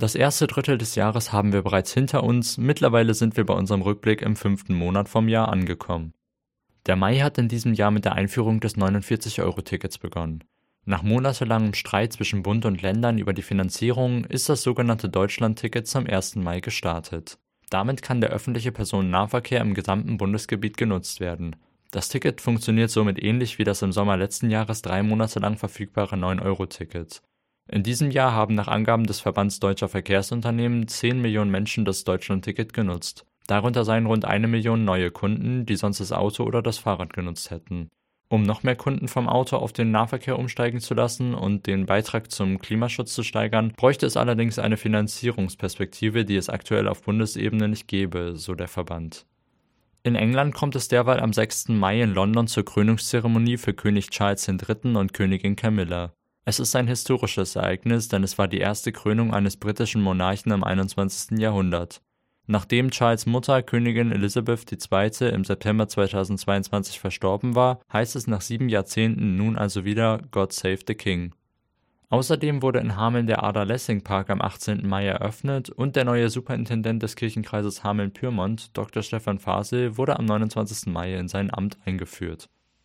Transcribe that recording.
Das erste Drittel des Jahres haben wir bereits hinter uns, mittlerweile sind wir bei unserem Rückblick im fünften Monat vom Jahr angekommen. Der Mai hat in diesem Jahr mit der Einführung des 49-Euro-Tickets begonnen. Nach monatelangem Streit zwischen Bund und Ländern über die Finanzierung ist das sogenannte Deutschland-Ticket zum 1. Mai gestartet. Damit kann der öffentliche Personennahverkehr im gesamten Bundesgebiet genutzt werden. Das Ticket funktioniert somit ähnlich wie das im Sommer letzten Jahres drei Monate lang verfügbare 9-Euro-Ticket. In diesem Jahr haben nach Angaben des Verbands Deutscher Verkehrsunternehmen 10 Millionen Menschen das Deutschland-Ticket genutzt. Darunter seien rund eine Million neue Kunden, die sonst das Auto oder das Fahrrad genutzt hätten. Um noch mehr Kunden vom Auto auf den Nahverkehr umsteigen zu lassen und den Beitrag zum Klimaschutz zu steigern, bräuchte es allerdings eine Finanzierungsperspektive, die es aktuell auf Bundesebene nicht gäbe, so der Verband. In England kommt es derweil am 6. Mai in London zur Krönungszeremonie für König Charles III. und Königin Camilla. Es ist ein historisches Ereignis, denn es war die erste Krönung eines britischen Monarchen im 21. Jahrhundert. Nachdem Charles Mutter, Königin Elizabeth II., im September 2022 verstorben war, heißt es nach sieben Jahrzehnten nun also wieder God Save the King. Außerdem wurde in Hameln der Ada-Lessing-Park am 18. Mai eröffnet und der neue Superintendent des Kirchenkreises Hameln-Pyrmont, Dr. Stefan Fasel, wurde am 29. Mai in sein Amt eingeführt